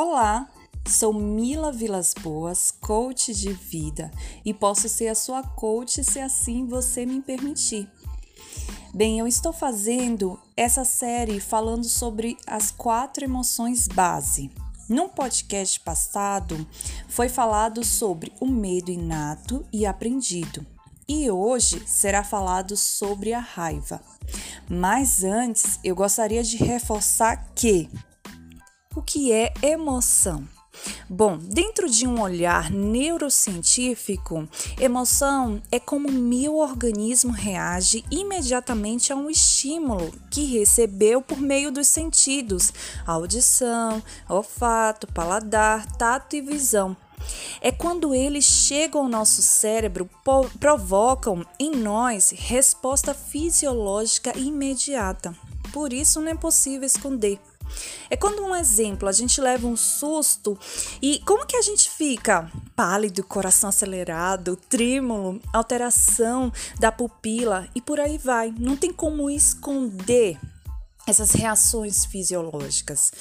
Olá, sou Mila Vilas Boas, coach de vida, e posso ser a sua coach se assim você me permitir. Bem, eu estou fazendo essa série falando sobre as quatro emoções base. No podcast passado, foi falado sobre o medo inato e aprendido, e hoje será falado sobre a raiva. Mas antes, eu gostaria de reforçar que o que é emoção? Bom, dentro de um olhar neurocientífico, emoção é como meu organismo reage imediatamente a um estímulo que recebeu por meio dos sentidos: audição, olfato, paladar, tato e visão. É quando eles chegam ao nosso cérebro, provocam em nós resposta fisiológica imediata. Por isso não é possível esconder. É quando um exemplo, a gente leva um susto e como que a gente fica? Pálido, coração acelerado, trêmulo, alteração da pupila e por aí vai. Não tem como esconder essas reações fisiológicas.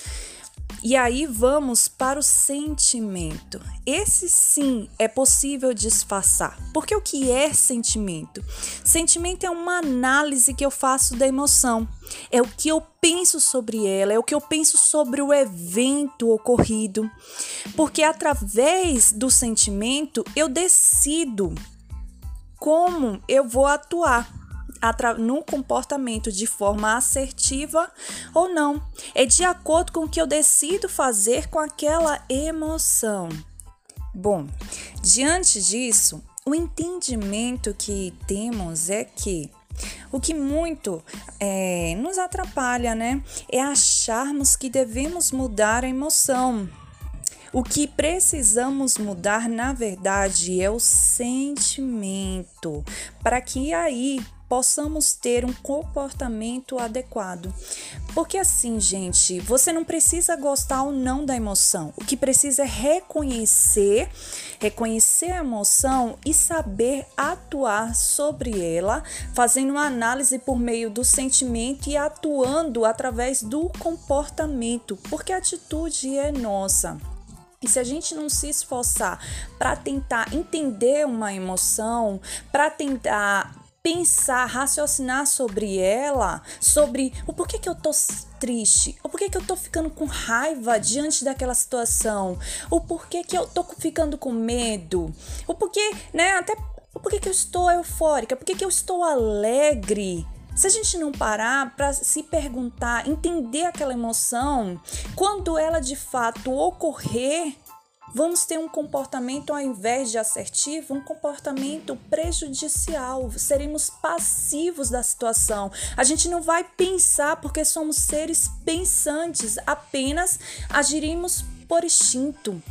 E aí vamos para o sentimento. Esse sim é possível disfarçar. Porque o que é sentimento? Sentimento é uma análise que eu faço da emoção. É o que eu penso sobre ela, é o que eu penso sobre o evento ocorrido. Porque através do sentimento eu decido como eu vou atuar no comportamento de forma assertiva ou não. É de acordo com o que eu decido fazer com aquela emoção. Bom, diante disso, o entendimento que temos é que o que muito é, nos atrapalha, né? É acharmos que devemos mudar a emoção. O que precisamos mudar, na verdade, é o sentimento, para que aí possamos ter um comportamento adequado. Porque assim, gente, você não precisa gostar ou não da emoção. O que precisa é reconhecer, reconhecer a emoção e saber atuar sobre ela, fazendo uma análise por meio do sentimento e atuando através do comportamento, porque a atitude é nossa. E se a gente não se esforçar para tentar entender uma emoção, para tentar pensar, raciocinar sobre ela, sobre o porquê que eu tô triste, o porquê que eu tô ficando com raiva diante daquela situação, o porquê que eu tô ficando com medo, o porquê, né, até o porquê que eu estou eufórica, porquê que eu estou alegre. Se a gente não parar para se perguntar, entender aquela emoção, quando ela de fato ocorrer, Vamos ter um comportamento, ao invés de assertivo, um comportamento prejudicial. Seremos passivos da situação. A gente não vai pensar porque somos seres pensantes, apenas agiremos por instinto.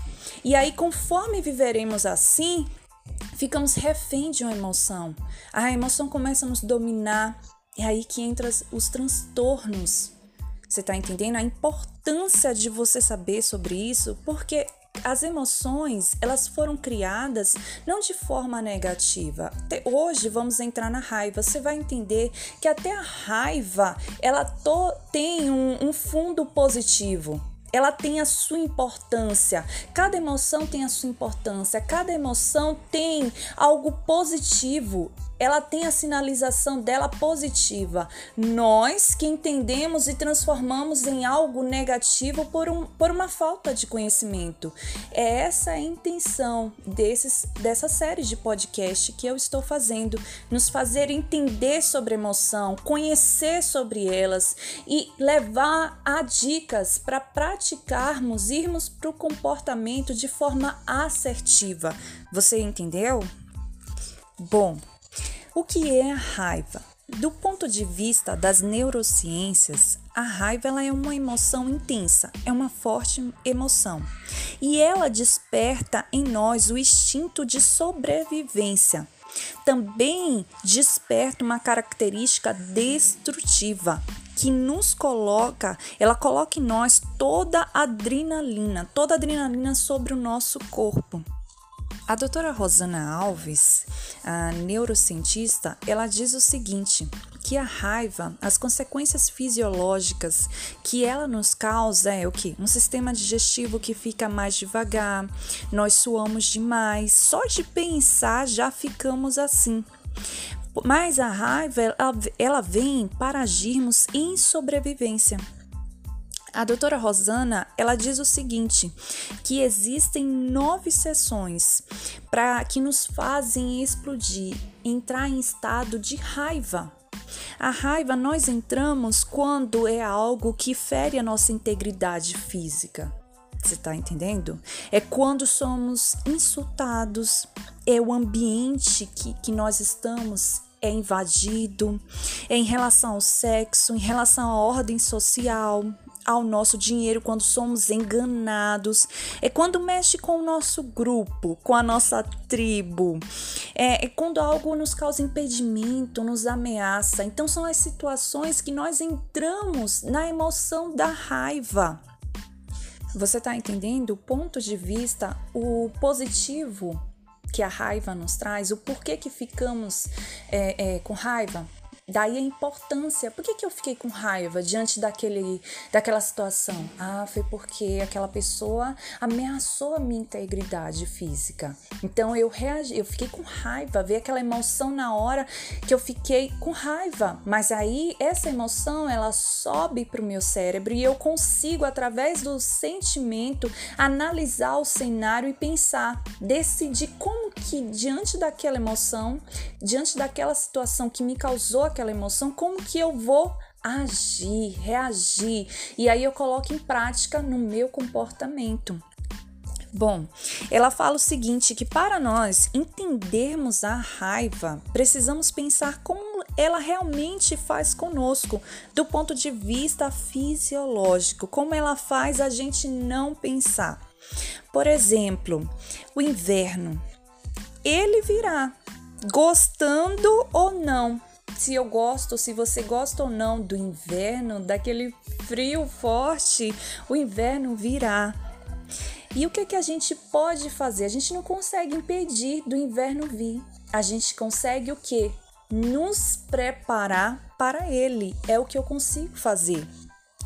E aí, conforme viveremos assim, ficamos refém de uma emoção. A emoção começa a nos dominar. É aí que entram os transtornos. Você está entendendo a importância de você saber sobre isso? Porque as emoções, elas foram criadas não de forma negativa. Hoje vamos entrar na raiva. Você vai entender que até a raiva, ela to, tem um, um fundo positivo ela tem a sua importância. Cada emoção tem a sua importância. Cada emoção tem algo positivo ela tem a sinalização dela positiva. Nós que entendemos e transformamos em algo negativo por, um, por uma falta de conhecimento. É essa a intenção desses, dessa série de podcast que eu estou fazendo, nos fazer entender sobre emoção, conhecer sobre elas e levar a dicas para praticarmos, irmos para o comportamento de forma assertiva. Você entendeu? Bom, o que é a raiva? Do ponto de vista das neurociências, a raiva ela é uma emoção intensa, é uma forte emoção. E ela desperta em nós o instinto de sobrevivência. Também desperta uma característica destrutiva, que nos coloca, ela coloca em nós toda a adrenalina, toda a adrenalina sobre o nosso corpo. A doutora Rosana Alves, a neurocientista, ela diz o seguinte: que a raiva, as consequências fisiológicas que ela nos causa é o que? Um sistema digestivo que fica mais devagar, nós suamos demais, só de pensar já ficamos assim. Mas a raiva, ela, ela vem para agirmos em sobrevivência. A doutora Rosana, ela diz o seguinte, que existem nove sessões para que nos fazem explodir, entrar em estado de raiva. A raiva nós entramos quando é algo que fere a nossa integridade física. Você está entendendo? É quando somos insultados, é o ambiente que, que nós estamos é invadido, em relação ao sexo, em relação à ordem social, ao nosso dinheiro quando somos enganados, é quando mexe com o nosso grupo, com a nossa tribo, é, é quando algo nos causa impedimento, nos ameaça. Então, são as situações que nós entramos na emoção da raiva. Você está entendendo o ponto de vista, o positivo que a raiva nos traz, o porquê que ficamos é, é, com raiva? Daí a importância. Por que, que eu fiquei com raiva diante daquele, daquela situação? Ah, foi porque aquela pessoa ameaçou a minha integridade física. Então eu reagi, eu fiquei com raiva, ver aquela emoção na hora que eu fiquei com raiva. Mas aí essa emoção ela sobe para o meu cérebro e eu consigo através do sentimento analisar o cenário e pensar, decidir como que diante daquela emoção, diante daquela situação que me causou aquela emoção, como que eu vou agir, reagir? E aí eu coloco em prática no meu comportamento. Bom, ela fala o seguinte: que para nós entendermos a raiva, precisamos pensar como ela realmente faz conosco, do ponto de vista fisiológico, como ela faz a gente não pensar. Por exemplo, o inverno, ele virá, gostando ou não se eu gosto, se você gosta ou não do inverno, daquele frio forte, o inverno virá. E o que, que a gente pode fazer? A gente não consegue impedir do inverno vir. A gente consegue o que? Nos preparar para ele. É o que eu consigo fazer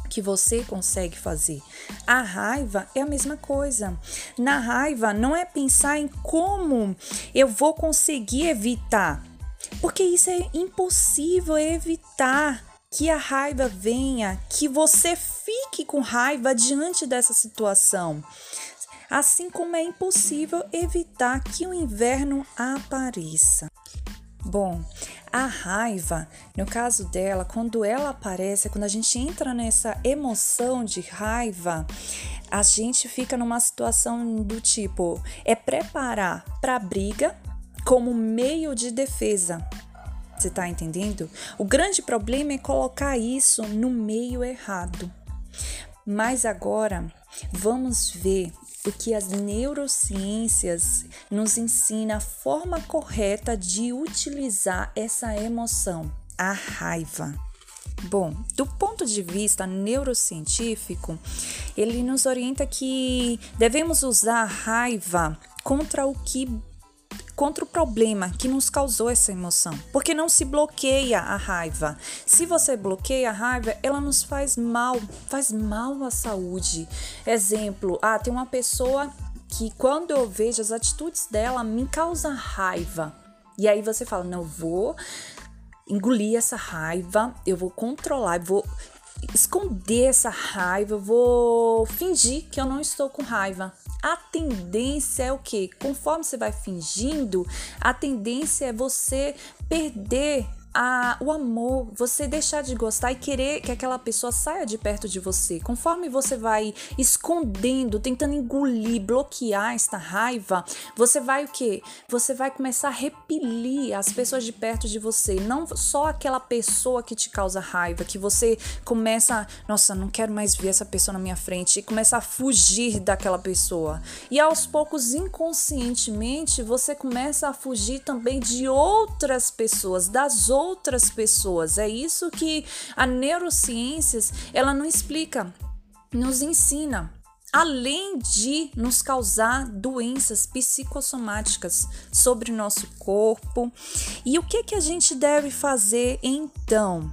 que você consegue fazer. A raiva é a mesma coisa. Na raiva, não é pensar em como eu vou conseguir evitar porque isso é impossível evitar que a raiva venha, que você fique com raiva diante dessa situação. Assim como é impossível evitar que o inverno apareça. Bom, a raiva, no caso dela, quando ela aparece, quando a gente entra nessa emoção de raiva, a gente fica numa situação do tipo: é preparar para a briga, como meio de defesa. Você está entendendo? O grande problema é colocar isso no meio errado. Mas agora vamos ver o que as neurociências nos ensina a forma correta de utilizar essa emoção, a raiva. Bom, do ponto de vista neurocientífico, ele nos orienta que devemos usar a raiva contra o que contra o problema que nos causou essa emoção, porque não se bloqueia a raiva. Se você bloqueia a raiva, ela nos faz mal, faz mal à saúde. Exemplo, ah, tem uma pessoa que quando eu vejo as atitudes dela me causa raiva. E aí você fala: "Não vou engolir essa raiva, eu vou controlar, eu vou esconder essa raiva, eu vou fingir que eu não estou com raiva a tendência é o que? Conforme você vai fingindo, a tendência é você perder a, o amor, você deixar de gostar e querer que aquela pessoa saia de perto de você. Conforme você vai escondendo, tentando engolir, bloquear esta raiva, você vai o que? Você vai começar a repelir as pessoas de perto de você, não só aquela pessoa que te causa raiva, que você começa, nossa, não quero mais ver essa pessoa na minha frente e começa a fugir daquela pessoa. E aos poucos, inconscientemente, você começa a fugir também de outras pessoas, das outras outras pessoas. É isso que a neurociências ela não explica, nos ensina além de nos causar doenças psicossomáticas sobre nosso corpo. E o que que a gente deve fazer então?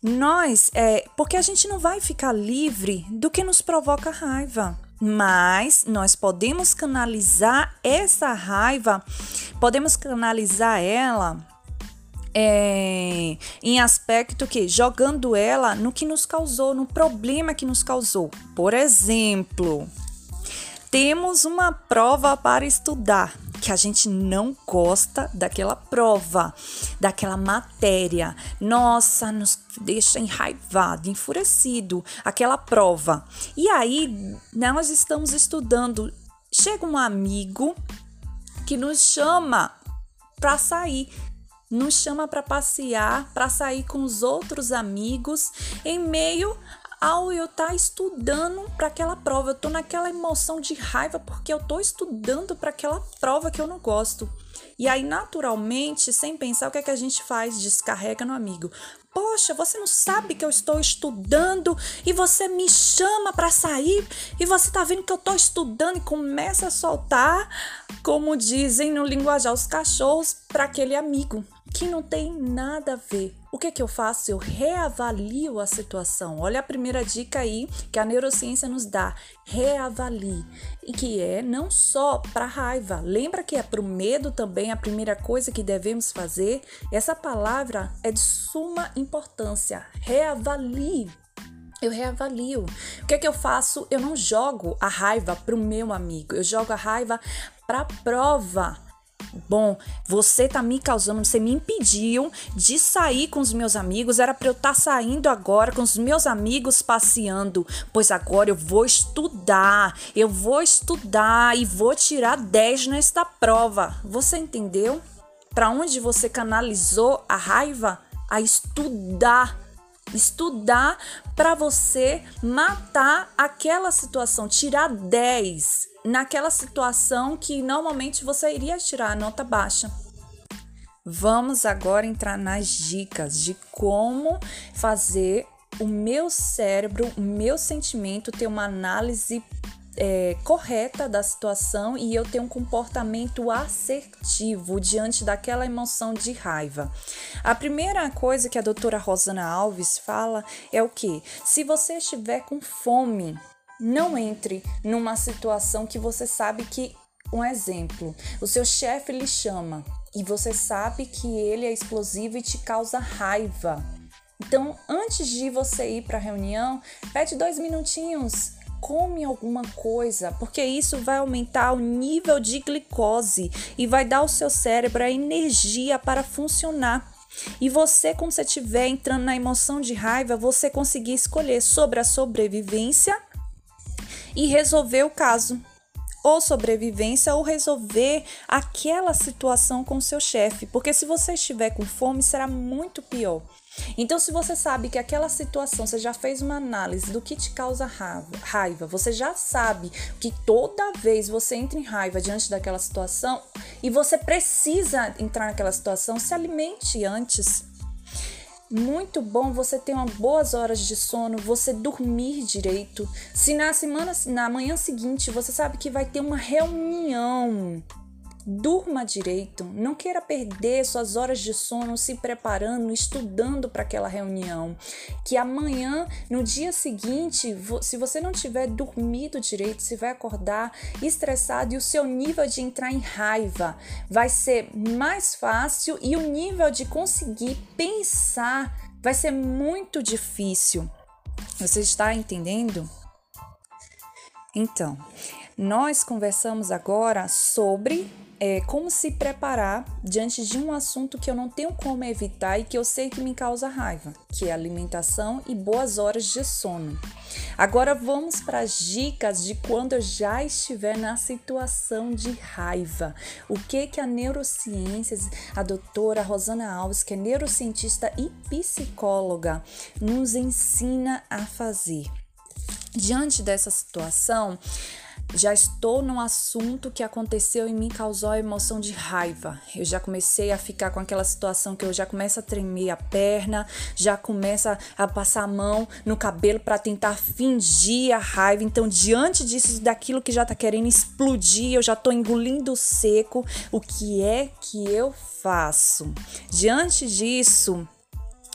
Nós, é, porque a gente não vai ficar livre do que nos provoca raiva, mas nós podemos canalizar essa raiva, podemos canalizar ela é, em aspecto que jogando ela no que nos causou, no problema que nos causou. Por exemplo, temos uma prova para estudar que a gente não gosta daquela prova, daquela matéria. Nossa, nos deixa enraivado, enfurecido aquela prova. E aí, nós estamos estudando. Chega um amigo que nos chama para sair nos chama para passear, para sair com os outros amigos, em meio ao eu estar tá estudando para aquela prova. Eu tô naquela emoção de raiva porque eu tô estudando para aquela prova que eu não gosto. E aí, naturalmente, sem pensar, o que é que a gente faz? Descarrega no amigo. Poxa, você não sabe que eu estou estudando e você me chama para sair e você tá vendo que eu estou estudando e começa a soltar, como dizem no linguajar os cachorros, para aquele amigo que não tem nada a ver. O que, que eu faço? Eu reavalio a situação. Olha a primeira dica aí que a neurociência nos dá: reavalie. E que é não só para raiva. Lembra que é para o medo também a primeira coisa que devemos fazer? Essa palavra é de suma importância. Reavalie. Eu reavalio. O que é que eu faço? Eu não jogo a raiva para o meu amigo, eu jogo a raiva para a prova Bom, você tá me causando, você me impediu de sair com os meus amigos, era para eu estar tá saindo agora com os meus amigos passeando, pois agora eu vou estudar, eu vou estudar e vou tirar 10 nesta prova. Você entendeu? Para onde você canalizou a raiva? A estudar estudar para você matar aquela situação, tirar 10 naquela situação que normalmente você iria tirar a nota baixa. Vamos agora entrar nas dicas de como fazer o meu cérebro, o meu sentimento ter uma análise é, correta da situação e eu ter um comportamento assertivo diante daquela emoção de raiva. A primeira coisa que a doutora Rosana Alves fala é o que? Se você estiver com fome, não entre numa situação que você sabe que um exemplo, o seu chefe lhe chama e você sabe que ele é explosivo e te causa raiva. Então, antes de você ir para a reunião, pede dois minutinhos, come alguma coisa, porque isso vai aumentar o nível de glicose e vai dar ao seu cérebro a energia para funcionar. E você, quando você estiver entrando na emoção de raiva, você conseguir escolher sobre a sobrevivência e resolver o caso, ou sobrevivência, ou resolver aquela situação com seu chefe, porque se você estiver com fome, será muito pior. Então, se você sabe que aquela situação, você já fez uma análise do que te causa raiva, você já sabe que toda vez você entra em raiva diante daquela situação e você precisa entrar naquela situação, se alimente antes muito bom você ter umas boas horas de sono, você dormir direito. Se na semana, na manhã seguinte, você sabe que vai ter uma reunião Durma direito, não queira perder suas horas de sono se preparando, estudando para aquela reunião. Que amanhã, no dia seguinte, se você não tiver dormido direito, você vai acordar estressado e o seu nível de entrar em raiva vai ser mais fácil e o nível de conseguir pensar vai ser muito difícil. Você está entendendo? Então, nós conversamos agora sobre é, como se preparar diante de um assunto que eu não tenho como evitar e que eu sei que me causa raiva, que é alimentação e boas horas de sono. Agora vamos para as dicas de quando eu já estiver na situação de raiva. O que que a neurociências, a doutora Rosana Alves, que é neurocientista e psicóloga, nos ensina a fazer. Diante dessa situação, já estou num assunto que aconteceu e me causou a emoção de raiva. Eu já comecei a ficar com aquela situação que eu já começo a tremer a perna, já começa a passar a mão no cabelo para tentar fingir a raiva. Então, diante disso, daquilo que já tá querendo explodir, eu já tô engolindo seco. O que é que eu faço? Diante disso,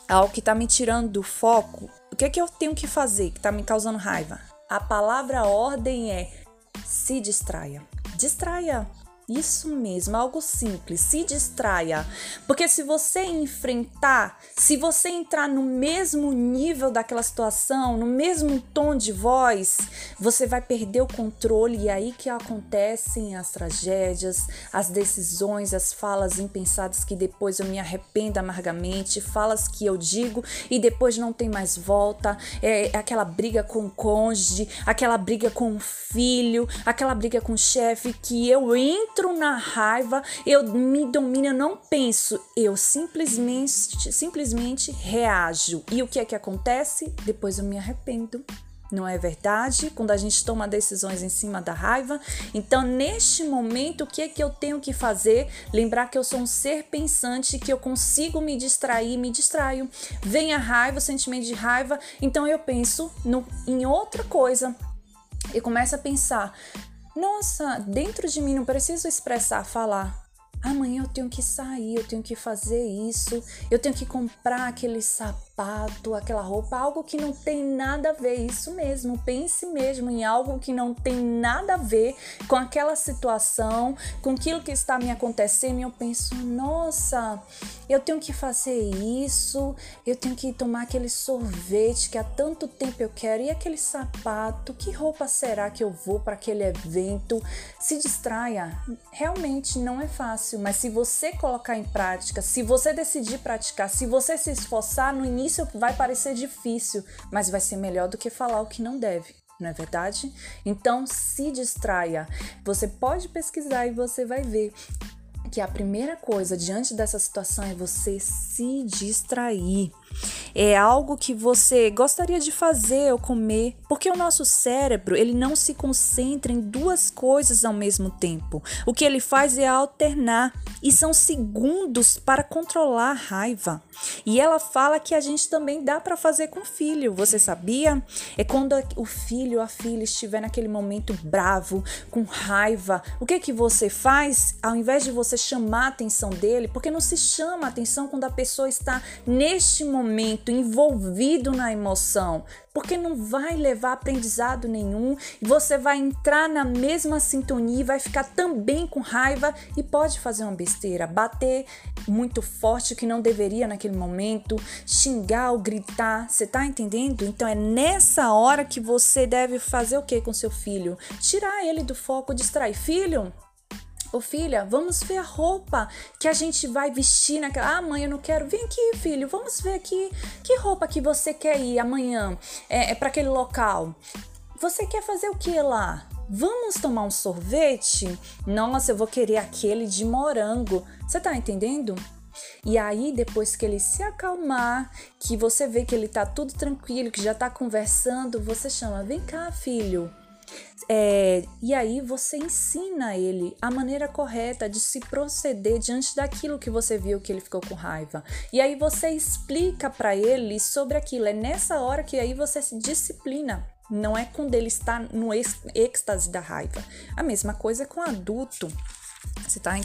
algo que tá me tirando do foco, o que é que eu tenho que fazer que tá me causando raiva? A palavra ordem é se distraia. Distraia. Isso mesmo, algo simples, se distraia. Porque se você enfrentar, se você entrar no mesmo nível daquela situação, no mesmo tom de voz, você vai perder o controle e é aí que acontecem as tragédias, as decisões, as falas impensadas que depois eu me arrependo amargamente, falas que eu digo e depois não tem mais volta, é, é aquela briga com o cônjuge, aquela briga com o filho, aquela briga com o chefe que eu entro entro na raiva, eu me domino, eu não penso, eu simplesmente, simplesmente reajo. E o que é que acontece? Depois eu me arrependo. Não é verdade? Quando a gente toma decisões em cima da raiva. Então, neste momento, o que é que eu tenho que fazer? Lembrar que eu sou um ser pensante, que eu consigo me distrair, me distraio. Vem a raiva, o sentimento de raiva, então eu penso no, em outra coisa. E começo a pensar: nossa, dentro de mim não preciso expressar, falar amanhã eu tenho que sair, eu tenho que fazer isso, eu tenho que comprar aquele sapato, aquela roupa, algo que não tem nada a ver, isso mesmo. Pense mesmo em algo que não tem nada a ver com aquela situação, com aquilo que está me acontecendo, e eu penso, nossa, eu tenho que fazer isso, eu tenho que tomar aquele sorvete que há tanto tempo eu quero, e aquele sapato, que roupa será que eu vou para aquele evento? Se distraia, realmente não é fácil, mas se você colocar em prática, se você decidir praticar, se você se esforçar, no início vai parecer difícil, mas vai ser melhor do que falar o que não deve. Não é verdade? Então se distraia. Você pode pesquisar e você vai ver que a primeira coisa diante dessa situação é você se distrair é algo que você gostaria de fazer ou comer, porque o nosso cérebro ele não se concentra em duas coisas ao mesmo tempo. O que ele faz é alternar e são segundos para controlar a raiva. E ela fala que a gente também dá para fazer com o filho. Você sabia? É quando o filho ou a filha estiver naquele momento bravo, com raiva, o que que você faz? Ao invés de você chamar a atenção dele, porque não se chama a atenção quando a pessoa está neste momento momento envolvido na emoção, porque não vai levar aprendizado nenhum e você vai entrar na mesma sintonia e vai ficar também com raiva e pode fazer uma besteira, bater muito forte que não deveria naquele momento, xingar ou gritar, você tá entendendo? Então é nessa hora que você deve fazer o que com seu filho? Tirar ele do foco, distrair. Filho, Ô filha, vamos ver a roupa que a gente vai vestir naquela. Ah, mãe, eu não quero. Vem aqui, filho, vamos ver aqui que roupa que você quer ir amanhã é, é para aquele local. Você quer fazer o que lá? Vamos tomar um sorvete? Nossa, eu vou querer aquele de morango. Você tá entendendo? E aí, depois que ele se acalmar, que você vê que ele tá tudo tranquilo, que já tá conversando, você chama: Vem cá, filho, é, e aí você ensina ele a maneira correta de se proceder diante daquilo que você viu que ele ficou com raiva. E aí você explica para ele sobre aquilo. É nessa hora que aí você se disciplina. Não é quando ele está no êxtase da raiva. A mesma coisa com adulto. Você está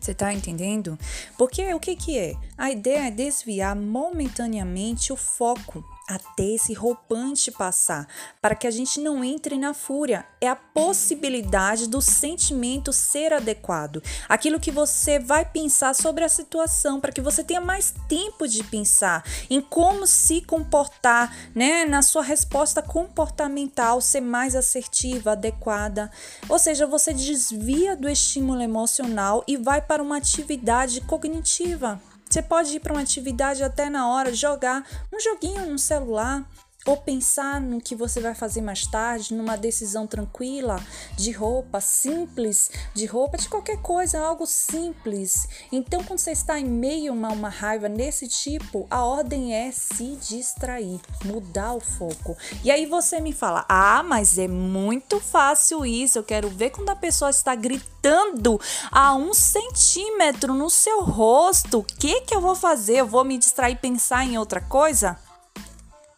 você tá entendendo? Porque o que que é? A ideia é desviar momentaneamente o foco até esse roupante passar, para que a gente não entre na fúria. É a possibilidade do sentimento ser adequado, aquilo que você vai pensar sobre a situação, para que você tenha mais tempo de pensar em como se comportar, né, na sua resposta comportamental, ser mais assertiva, adequada. Ou seja, você desvia do estímulo emocional e vai para uma atividade cognitiva. Você pode ir para uma atividade até na hora, jogar um joguinho no celular, ou pensar no que você vai fazer mais tarde, numa decisão tranquila de roupa simples, de roupa de qualquer coisa, algo simples. Então, quando você está em meio a uma, raiva nesse tipo, a ordem é se distrair, mudar o foco. E aí você me fala: "Ah, mas é muito fácil isso. Eu quero ver quando a pessoa está gritando a um centímetro no seu rosto. O que que eu vou fazer? Eu vou me distrair pensar em outra coisa?"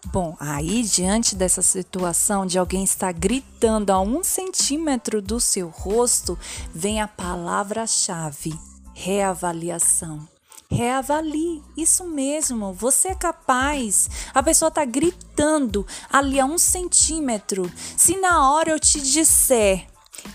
Bom, aí diante dessa situação de alguém estar gritando a um centímetro do seu rosto, vem a palavra-chave: reavaliação. Reavalie, isso mesmo, você é capaz. A pessoa está gritando ali a um centímetro. Se na hora eu te disser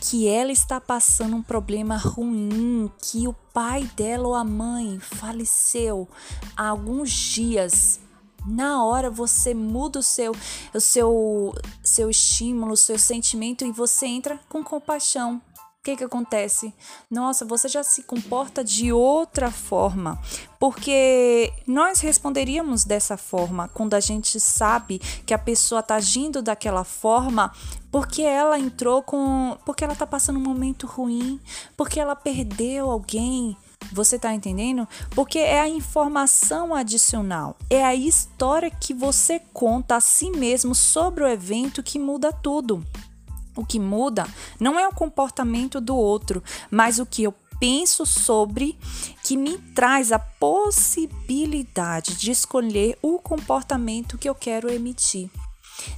que ela está passando um problema ruim, que o pai dela ou a mãe faleceu há alguns dias, na hora você muda o seu o seu seu estímulo, o seu sentimento e você entra com compaixão. O que que acontece? Nossa, você já se comporta de outra forma, porque nós responderíamos dessa forma quando a gente sabe que a pessoa está agindo daquela forma porque ela entrou com, porque ela está passando um momento ruim, porque ela perdeu alguém, você tá entendendo? Porque é a informação adicional, é a história que você conta a si mesmo sobre o evento que muda tudo. O que muda não é o comportamento do outro, mas o que eu penso sobre que me traz a possibilidade de escolher o comportamento que eu quero emitir.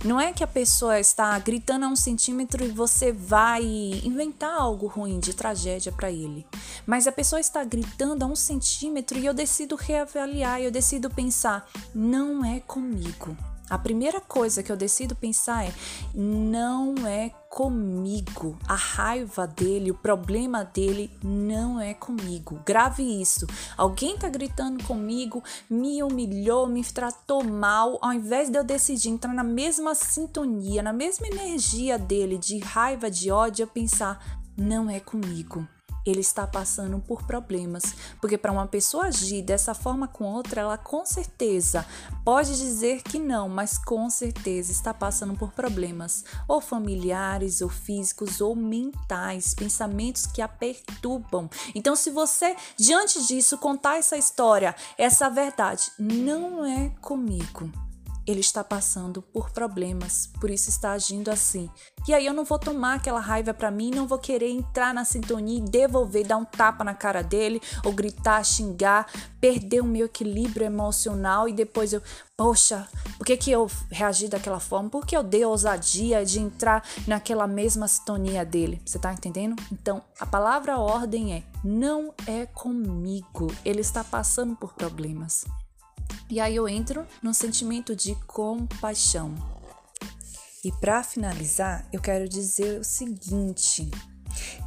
Não é que a pessoa está gritando a um centímetro e você vai inventar algo ruim de tragédia para ele. Mas a pessoa está gritando a um centímetro e eu decido reavaliar, eu decido pensar, não é comigo. A primeira coisa que eu decido pensar é: não é comigo. A raiva dele, o problema dele não é comigo. Grave isso. Alguém tá gritando comigo, me humilhou, me tratou mal, ao invés de eu decidir entrar na mesma sintonia, na mesma energia dele de raiva, de ódio, eu pensar: não é comigo ele está passando por problemas. Porque para uma pessoa agir dessa forma com outra, ela com certeza pode dizer que não, mas com certeza está passando por problemas, ou familiares, ou físicos, ou mentais, pensamentos que a perturbam. Então, se você, diante disso, contar essa história, essa verdade, não é comigo ele está passando por problemas, por isso está agindo assim. E aí eu não vou tomar aquela raiva para mim, não vou querer entrar na sintonia e devolver, dar um tapa na cara dele, ou gritar, xingar, perder o meu equilíbrio emocional e depois eu, poxa, por que que eu reagi daquela forma? Por que eu dei a ousadia de entrar naquela mesma sintonia dele? Você tá entendendo? Então, a palavra ordem é: não é comigo. Ele está passando por problemas. E aí eu entro no sentimento de compaixão. E para finalizar, eu quero dizer o seguinte: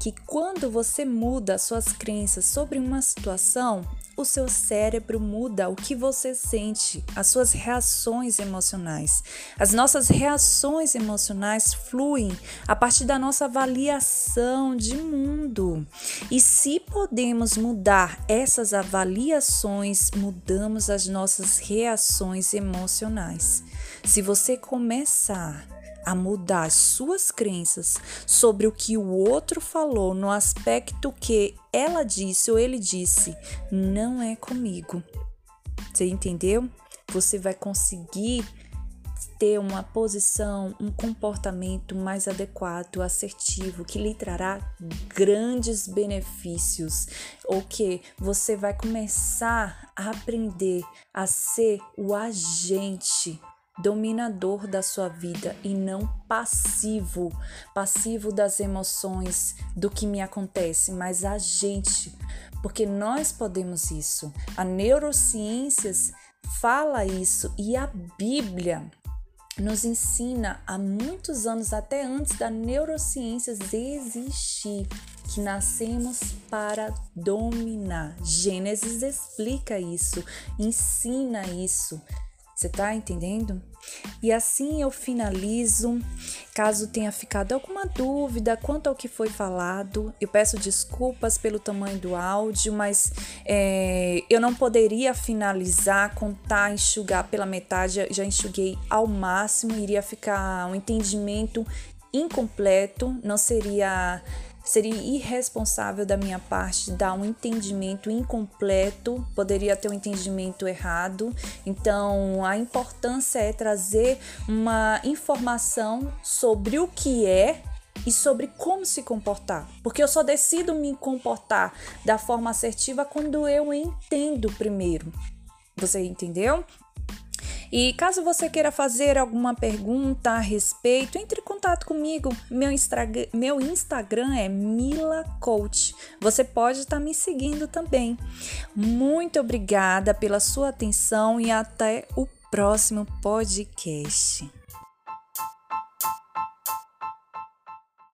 que quando você muda suas crenças sobre uma situação, o seu cérebro muda o que você sente, as suas reações emocionais. As nossas reações emocionais fluem a partir da nossa avaliação de mundo. E se podemos mudar essas avaliações, mudamos as nossas reações emocionais. Se você começar a mudar as suas crenças sobre o que o outro falou no aspecto que ela disse ou ele disse, não é comigo. Você entendeu? Você vai conseguir ter uma posição, um comportamento mais adequado, assertivo, que lhe trará grandes benefícios, ou que você vai começar a aprender a ser o agente dominador da sua vida e não passivo, passivo das emoções, do que me acontece, mas agente, porque nós podemos isso. A neurociências fala isso e a Bíblia nos ensina há muitos anos, até antes da neurociências existir, que nascemos para dominar. Gênesis explica isso, ensina isso. Você tá entendendo? E assim eu finalizo. Caso tenha ficado alguma dúvida quanto ao que foi falado, eu peço desculpas pelo tamanho do áudio, mas é, eu não poderia finalizar, contar, enxugar pela metade, já enxuguei ao máximo, iria ficar um entendimento incompleto, não seria Seria irresponsável da minha parte dar um entendimento incompleto, poderia ter um entendimento errado. Então, a importância é trazer uma informação sobre o que é e sobre como se comportar. Porque eu só decido me comportar da forma assertiva quando eu entendo primeiro. Você entendeu? E caso você queira fazer alguma pergunta a respeito, entre em contato comigo. Meu, Instagram, meu Instagram é Mila Coach. Você pode estar me seguindo também. Muito obrigada pela sua atenção e até o próximo podcast.